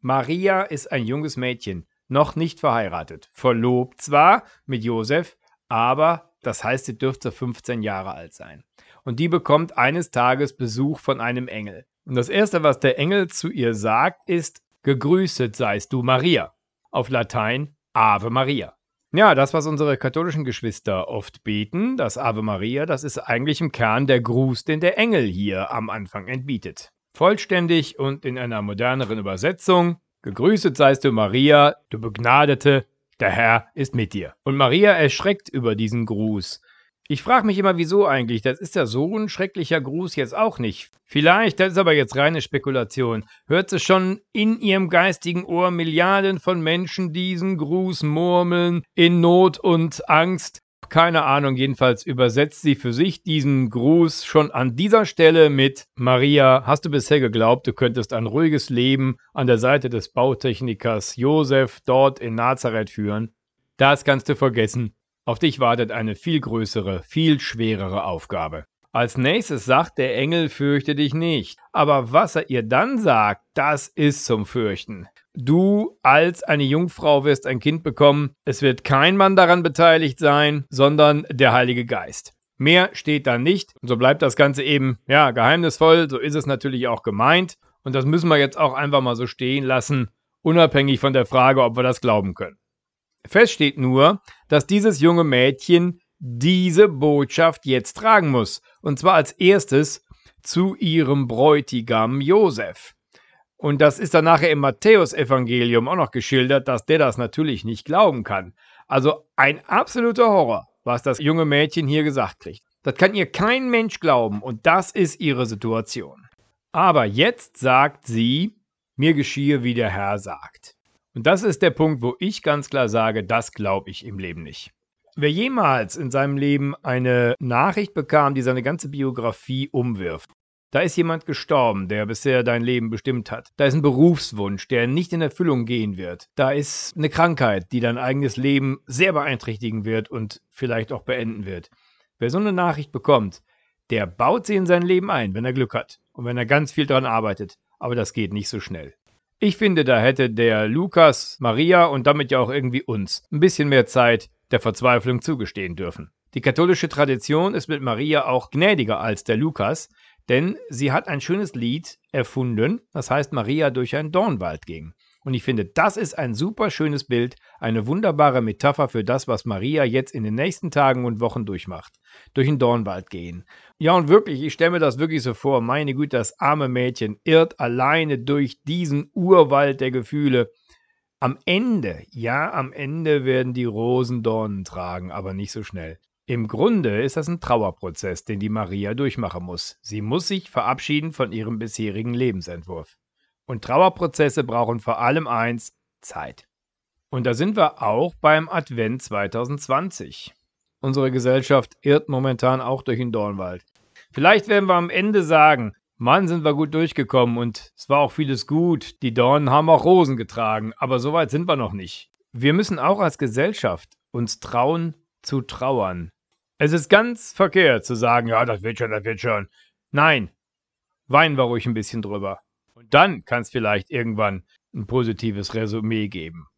Maria ist ein junges Mädchen, noch nicht verheiratet, verlobt zwar mit Josef, aber das heißt, sie dürfte 15 Jahre alt sein. Und die bekommt eines Tages Besuch von einem Engel. Und das Erste, was der Engel zu ihr sagt, ist, Gegrüßet seist du Maria. Auf Latein Ave Maria. Ja, das, was unsere katholischen Geschwister oft beten, das Ave Maria, das ist eigentlich im Kern der Gruß, den der Engel hier am Anfang entbietet. Vollständig und in einer moderneren Übersetzung, Gegrüßet seist du Maria, du Begnadete, der Herr ist mit dir. Und Maria erschreckt über diesen Gruß. Ich frage mich immer, wieso eigentlich? Das ist ja so ein schrecklicher Gruß jetzt auch nicht. Vielleicht, das ist aber jetzt reine Spekulation, hört sie schon in ihrem geistigen Ohr Milliarden von Menschen diesen Gruß murmeln, in Not und Angst. Keine Ahnung, jedenfalls übersetzt sie für sich diesen Gruß schon an dieser Stelle mit Maria, hast du bisher geglaubt, du könntest ein ruhiges Leben an der Seite des Bautechnikers Josef dort in Nazareth führen? Das kannst du vergessen. Auf dich wartet eine viel größere, viel schwerere Aufgabe. Als nächstes sagt der Engel, fürchte dich nicht. Aber was er ihr dann sagt, das ist zum Fürchten. Du als eine Jungfrau wirst ein Kind bekommen. Es wird kein Mann daran beteiligt sein, sondern der Heilige Geist. Mehr steht da nicht. So bleibt das Ganze eben, ja, geheimnisvoll. So ist es natürlich auch gemeint. Und das müssen wir jetzt auch einfach mal so stehen lassen, unabhängig von der Frage, ob wir das glauben können. Fest steht nur, dass dieses junge Mädchen diese Botschaft jetzt tragen muss. Und zwar als erstes zu ihrem Bräutigam Josef. Und das ist dann nachher im Matthäusevangelium auch noch geschildert, dass der das natürlich nicht glauben kann. Also ein absoluter Horror, was das junge Mädchen hier gesagt kriegt. Das kann ihr kein Mensch glauben und das ist ihre Situation. Aber jetzt sagt sie, mir geschiehe, wie der Herr sagt. Und das ist der Punkt, wo ich ganz klar sage, das glaube ich im Leben nicht. Wer jemals in seinem Leben eine Nachricht bekam, die seine ganze Biografie umwirft, da ist jemand gestorben, der bisher dein Leben bestimmt hat. Da ist ein Berufswunsch, der nicht in Erfüllung gehen wird. Da ist eine Krankheit, die dein eigenes Leben sehr beeinträchtigen wird und vielleicht auch beenden wird. Wer so eine Nachricht bekommt, der baut sie in sein Leben ein, wenn er Glück hat und wenn er ganz viel daran arbeitet. Aber das geht nicht so schnell. Ich finde, da hätte der Lukas, Maria und damit ja auch irgendwie uns ein bisschen mehr Zeit der Verzweiflung zugestehen dürfen. Die katholische Tradition ist mit Maria auch gnädiger als der Lukas, denn sie hat ein schönes Lied erfunden, das heißt Maria durch einen Dornwald ging. Und ich finde, das ist ein super schönes Bild, eine wunderbare Metapher für das, was Maria jetzt in den nächsten Tagen und Wochen durchmacht. Durch den Dornwald gehen. Ja, und wirklich, ich stelle mir das wirklich so vor. Meine Güte, das arme Mädchen irrt alleine durch diesen Urwald der Gefühle. Am Ende, ja, am Ende werden die Rosen Dornen tragen, aber nicht so schnell. Im Grunde ist das ein Trauerprozess, den die Maria durchmachen muss. Sie muss sich verabschieden von ihrem bisherigen Lebensentwurf. Und Trauerprozesse brauchen vor allem eins, Zeit. Und da sind wir auch beim Advent 2020. Unsere Gesellschaft irrt momentan auch durch den Dornwald. Vielleicht werden wir am Ende sagen, Mann, sind wir gut durchgekommen und es war auch vieles gut. Die Dornen haben auch Rosen getragen, aber so weit sind wir noch nicht. Wir müssen auch als Gesellschaft uns trauen zu trauern. Es ist ganz verkehrt zu sagen, ja, das wird schon, das wird schon. Nein, weinen wir ruhig ein bisschen drüber. Und dann kann es vielleicht irgendwann ein positives Resümee geben.